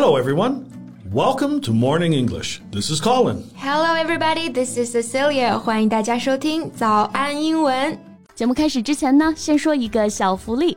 Hello, everyone. Welcome to Morning English. This is Colin. Hello, everybody. This is Cecilia. 欢迎大家收听早安英文。节目开始之前呢，先说一个小福利。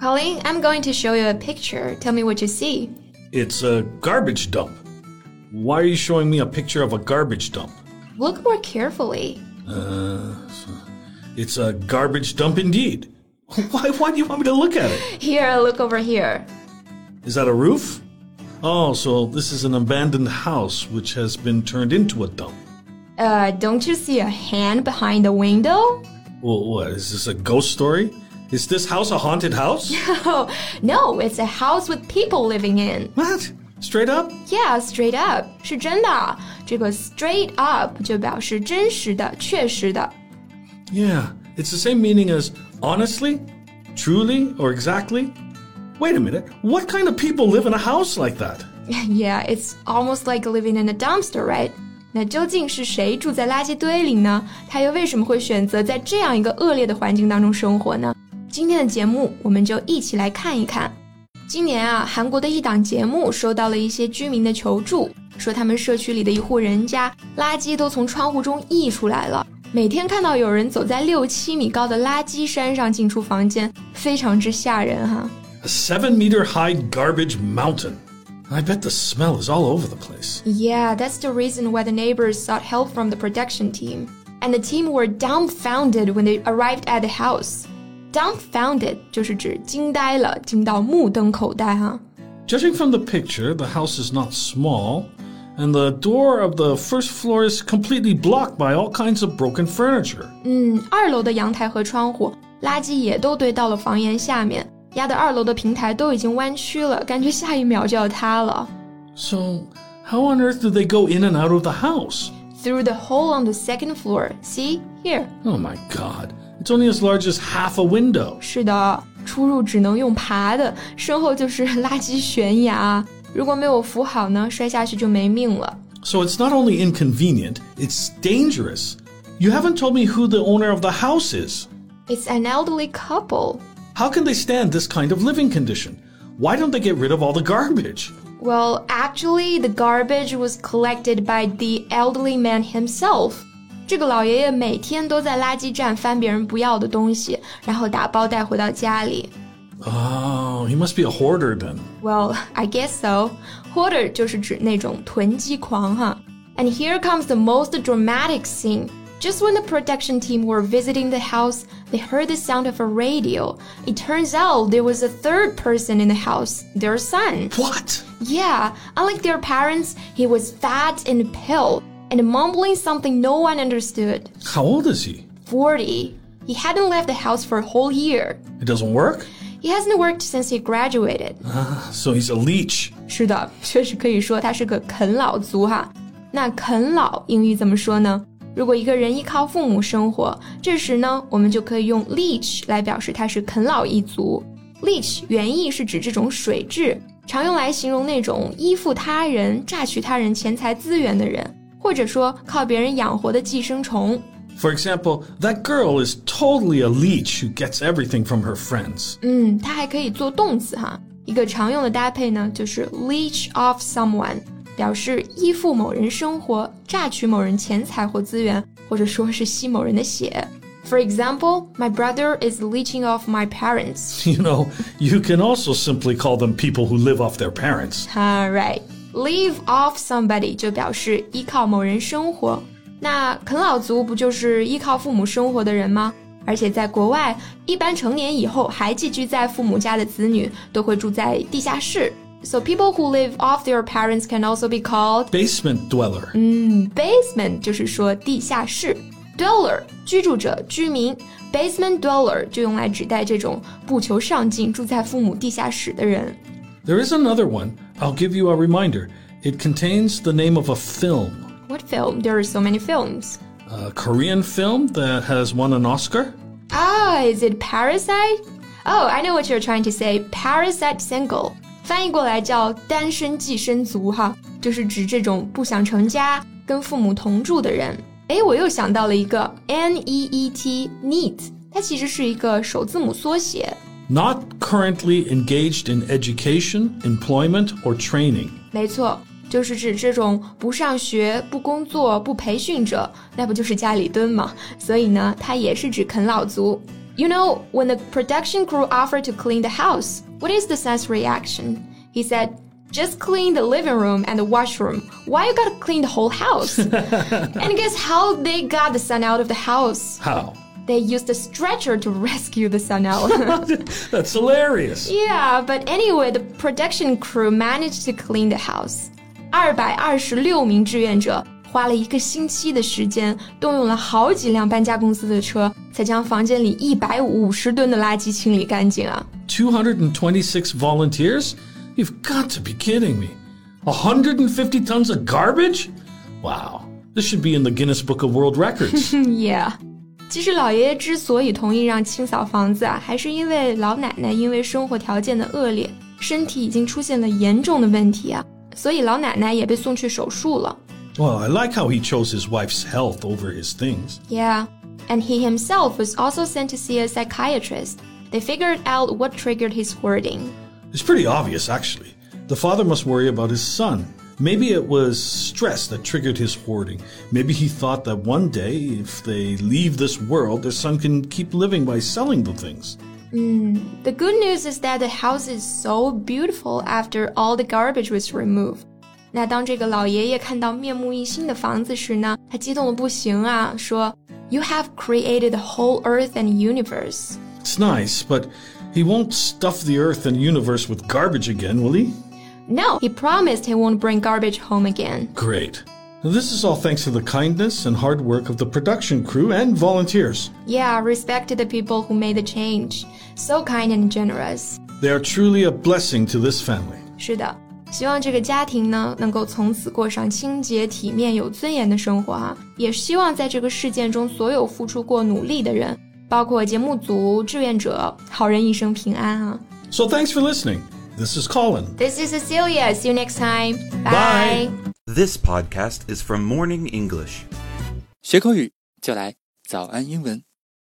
！Colleen, I'm going to show you a picture. Tell me what you see. It's a garbage dump. Why are you showing me a picture of a garbage dump? Look more carefully. Uh, it's a garbage dump indeed. Why, why do you want me to look at it? Here, look over here. Is that a roof? Oh, so this is an abandoned house which has been turned into a dump. Uh, don't you see a hand behind the window? Well, what, is this a ghost story? Is this house a haunted house? No, no, it's a house with people living in. What? Straight up? Yeah, straight up 是真的。这个 straight up 就表示真实的、确实的。Yeah, it's the same meaning as honestly, truly, or exactly. Wait a minute, what kind of people live in a house like that? Yeah, it's almost like living in a dumpster, right? 那究竟是谁住在垃圾堆里呢？他又为什么会选择在这样一个恶劣的环境当中生活呢？ 今天的节目，我们就一起来看一看。今年啊，韩国的一档节目收到了一些居民的求助，说他们社区里的一户人家垃圾都从窗户中溢出来了，每天看到有人走在六七米高的垃圾山上进出房间，非常之吓人哈。A seven meter high garbage mountain. I bet the smell is all over the place. Yeah, that's the reason why the neighbors sought help from the production team. And the team were dumbfounded when they arrived at the house. Dumbfounded 就是指惊呆了，惊到目瞪口呆哈。Judging from the picture, the house is not small, and the door of the first floor is completely blocked by all kinds of broken furniture. 嗯，二楼的阳台和窗户，垃圾也都堆到了房檐下面，压得二楼的平台都已经弯曲了，感觉下一秒就要塌了。So, how on earth do they go in and out of the house? Through the hole on the second floor. See here. Oh my god. It's only as large as half a window. 是的，出入只能用爬的，身后就是垃圾悬崖。如果没有扶好呢，摔下去就没命了。So it's not only inconvenient, it's dangerous. You haven't told me who the owner of the house is. It's an elderly couple. How can they stand this kind of living condition? Why don't they get rid of all the garbage? Well, actually, the garbage was collected by the elderly man himself. 这个老爷爷每天都在垃圾站翻别人不要的东西，然后打包带回到家里。Oh, he must be a hoarder then. Well, I guess so. Hoarder 就是指那种囤积狂哈。And here comes the most dramatic scene. Just when the production team were visiting the house, they heard the sound of a radio. It turns out there was a third person in the house, their son. What? Yeah, unlike their parents, he was fat and pale and mumbling something no one understood. How old is he? 40. He hadn't left the house for a whole year. It doesn't work? He hasn't worked since he graduated. Ah, so he's a leech. 是的，确实可以说他是个啃老族哈。那啃老英语怎么说呢？如果一个人依靠父母生活，这时呢，我们就可以用 leech 来表示他是啃老一族。leech 原意是指这种水蛭，常用来形容那种依附他人、榨取他人钱财资源的人。 或者说靠别人养活的寄生虫。For example, that girl is totally a leech who gets everything from her friends. 嗯，它还可以做动词哈。一个常用的搭配呢，就是 leech off someone，表示依附某人生活，榨取某人钱财或资源，或者说是吸某人的血。For example, my brother is leeching off my parents. You know, you can also simply call them people who live off their parents. All right. Live off somebody 就表示依靠某人生活。那啃老族不就是依靠父母生活的人吗？而且在国外，一般成年以后还寄居在父母家的子女都会住在地下室。So people who live off their parents can also be called basement dweller. 嗯，basement 就是说地下室，dweller 居住者、居民，basement dweller 就用来指代这种不求上进、住在父母地下室的人。There is another one. I'll give you a reminder. It contains the name of a film, What film? There are so many films. a Korean film that has won an Oscar. Ah, is it Parasite? Oh, I know what you're trying to say. Parasite single，翻译过来叫单身寄生族哈，就是指这种不想成家、跟父母同住的人。哎，我又想到了一个 N E E T neat，它其实是一个首字母缩写。 Not currently engaged in education, employment, or training. 没错，就是指这种不上学、不工作、不培训者，那不就是家里蹲吗？所以呢，它也是指啃老族。You know, when the production crew offered to clean the house, what is the son's reaction? He said, just clean the living room and the washroom. Why you gotta clean the whole house? and guess how they got the son out of the house? How? They used a stretcher to rescue the son out. That's hilarious. Yeah, but anyway, the production crew managed to clean the house. 二百二十六名志愿者花了一个星期的时间，动用了好几辆搬家公司的车，才将房间里一百五十吨的垃圾清理干净啊！ 226 volunteers? You've got to be kidding me. 150 tons of garbage? Wow. This should be in the Guinness Book of World Records. Yeah， 其实老爷爷之所以同意让清扫房子啊，还是因为老奶奶因为生活条件的恶劣，身体已经出现了严重的问题啊，所以老奶奶也被送去手术了。 well, I like how he chose his wife's health over his things. Yeah, and he himself was also sent to see a psychiatrist. They figured out what triggered his hoarding. It's pretty obvious, actually. The father must worry about his son. Maybe it was stress that triggered his hoarding. Maybe he thought that one day, if they leave this world, their son can keep living by selling the things. The good news is that the house is so beautiful after all the garbage was removed. 那当这个老爷爷看到面目一新的房子时呢，他激动的不行啊，说：“You have created the whole earth and universe.” It's nice, but he won't stuff the earth and universe with garbage again, will he? No, he promised he won't bring garbage home again. Great. This is all thanks to the kindness and hard work of the production crew and volunteers. Yeah, respect to the people who made the change. So kind and generous. They are truly a blessing to this family. 是的，希望这个家庭呢，能够从此过上清洁、体面、有尊严的生活哈、也希望在这个事件中，所有付出过努力的人，包括节目组、志愿者，好人一生平安啊。 So thanks for listening. This is Colin. This is Cecilia. See you next time. Bye. This podcast is from Morning English. 学口语就来早安英文。